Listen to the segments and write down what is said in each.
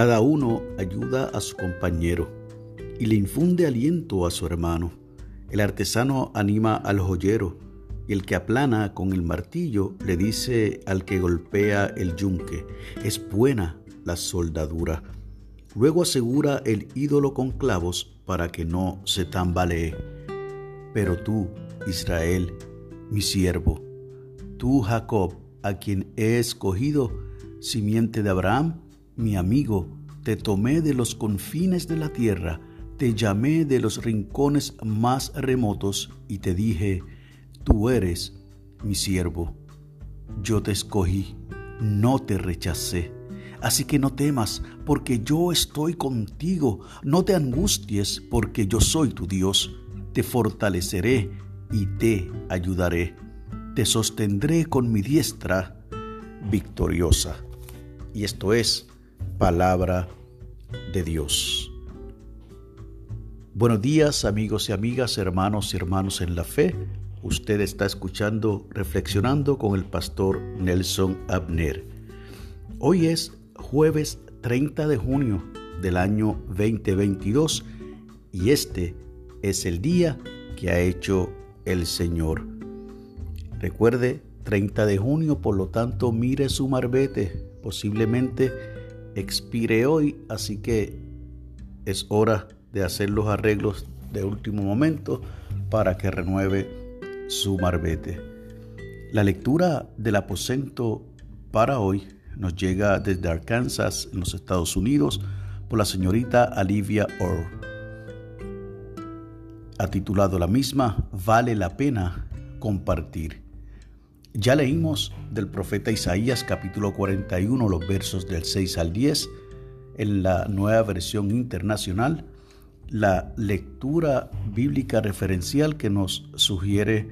Cada uno ayuda a su compañero y le infunde aliento a su hermano. El artesano anima al joyero y el que aplana con el martillo le dice al que golpea el yunque, es buena la soldadura. Luego asegura el ídolo con clavos para que no se tambalee. Pero tú, Israel, mi siervo, tú, Jacob, a quien he escogido, simiente de Abraham, mi amigo, te tomé de los confines de la tierra, te llamé de los rincones más remotos y te dije, tú eres mi siervo. Yo te escogí, no te rechacé. Así que no temas, porque yo estoy contigo. No te angusties, porque yo soy tu Dios. Te fortaleceré y te ayudaré. Te sostendré con mi diestra victoriosa. Y esto es palabra de Dios. Buenos días amigos y amigas, hermanos y hermanos en la fe. Usted está escuchando Reflexionando con el pastor Nelson Abner. Hoy es jueves 30 de junio del año 2022 y este es el día que ha hecho el Señor. Recuerde, 30 de junio, por lo tanto, mire su marbete. Posiblemente expire hoy, así que es hora de hacer los arreglos de último momento para que renueve su marbete. La lectura del aposento para hoy nos llega desde Arkansas, en los Estados Unidos, por la señorita Olivia Orr. Ha titulado la misma Vale la pena compartir. Ya leímos del profeta Isaías capítulo 41 los versos del 6 al 10 en la nueva versión internacional, la lectura bíblica referencial que nos sugiere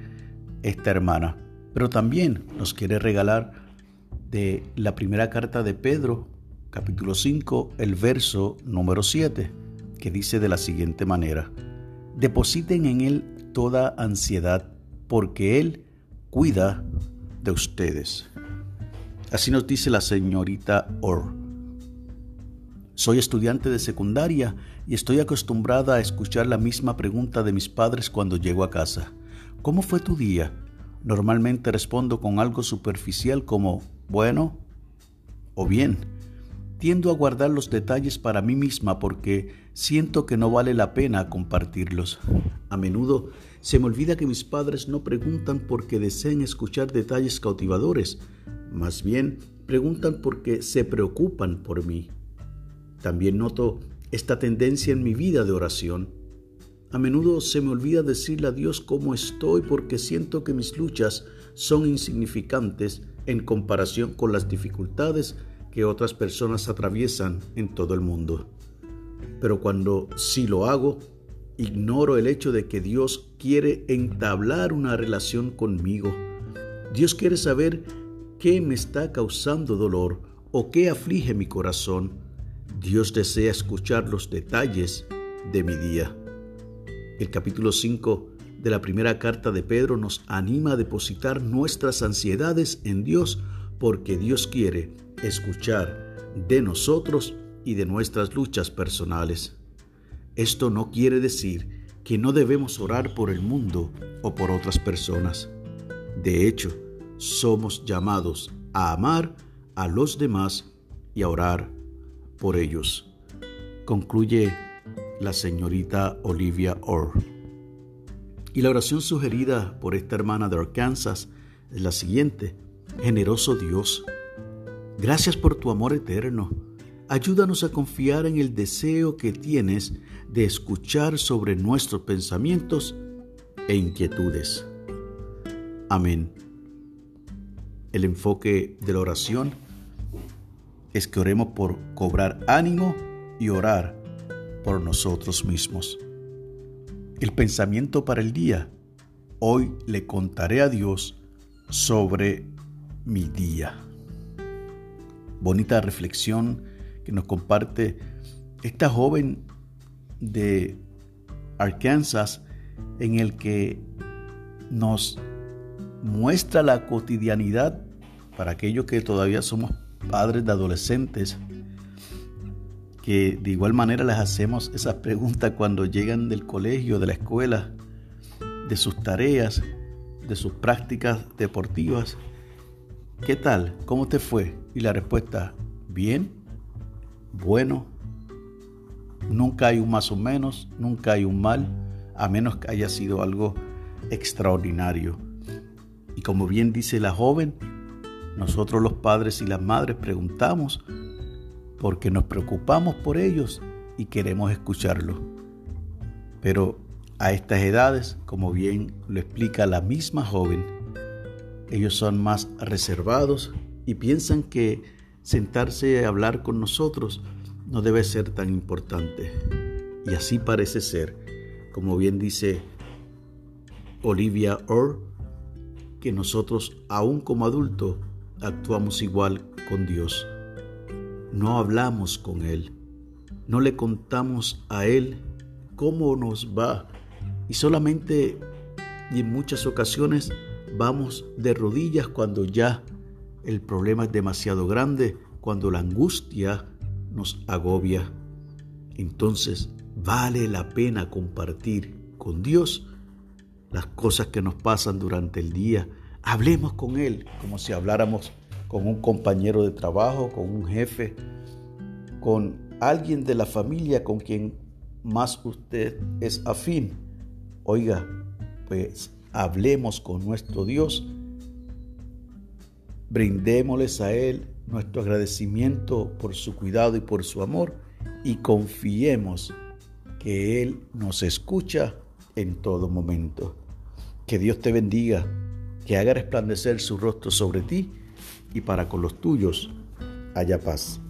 esta hermana. Pero también nos quiere regalar de la primera carta de Pedro, capítulo 5, el verso número 7, que dice de la siguiente manera, depositen en Él toda ansiedad, porque Él cuida de ustedes. Así nos dice la señorita Orr. Soy estudiante de secundaria y estoy acostumbrada a escuchar la misma pregunta de mis padres cuando llego a casa. ¿Cómo fue tu día? Normalmente respondo con algo superficial como bueno o bien. Tiendo a guardar los detalles para mí misma porque siento que no vale la pena compartirlos. A menudo se me olvida que mis padres no preguntan porque deseen escuchar detalles cautivadores, más bien preguntan porque se preocupan por mí. También noto esta tendencia en mi vida de oración. A menudo se me olvida decirle a Dios cómo estoy porque siento que mis luchas son insignificantes en comparación con las dificultades que otras personas atraviesan en todo el mundo. Pero cuando sí lo hago, ignoro el hecho de que Dios quiere entablar una relación conmigo. Dios quiere saber qué me está causando dolor o qué aflige mi corazón. Dios desea escuchar los detalles de mi día. El capítulo 5 de la primera carta de Pedro nos anima a depositar nuestras ansiedades en Dios porque Dios quiere escuchar de nosotros y de nuestras luchas personales. Esto no quiere decir que no debemos orar por el mundo o por otras personas. De hecho, somos llamados a amar a los demás y a orar por ellos. Concluye la señorita Olivia Orr. Y la oración sugerida por esta hermana de Arkansas es la siguiente. Generoso Dios, gracias por tu amor eterno. Ayúdanos a confiar en el deseo que tienes de escuchar sobre nuestros pensamientos e inquietudes. Amén. El enfoque de la oración es que oremos por cobrar ánimo y orar por nosotros mismos. El pensamiento para el día. Hoy le contaré a Dios sobre mi día. Bonita reflexión que nos comparte esta joven de Arkansas en el que nos muestra la cotidianidad para aquellos que todavía somos padres de adolescentes que de igual manera les hacemos esas preguntas cuando llegan del colegio, de la escuela, de sus tareas, de sus prácticas deportivas. ¿Qué tal? ¿Cómo te fue? Y la respuesta, bien, bueno, nunca hay un más o menos, nunca hay un mal, a menos que haya sido algo extraordinario. Y como bien dice la joven, nosotros los padres y las madres preguntamos porque nos preocupamos por ellos y queremos escucharlos. Pero a estas edades, como bien lo explica la misma joven, ellos son más reservados y piensan que sentarse a hablar con nosotros no debe ser tan importante. Y así parece ser, como bien dice Olivia Orr, que nosotros, aún como adultos, actuamos igual con Dios. No hablamos con Él, no le contamos a Él cómo nos va y solamente y en muchas ocasiones vamos de rodillas cuando ya el problema es demasiado grande, cuando la angustia nos agobia. Entonces vale la pena compartir con Dios las cosas que nos pasan durante el día. Hablemos con Él como si habláramos con un compañero de trabajo, con un jefe, con alguien de la familia con quien más usted es afín. Oiga, pues hablemos con nuestro Dios, brindémosles a Él nuestro agradecimiento por su cuidado y por su amor y confiemos que Él nos escucha en todo momento. Que Dios te bendiga, que haga resplandecer su rostro sobre ti y para con los tuyos haya paz.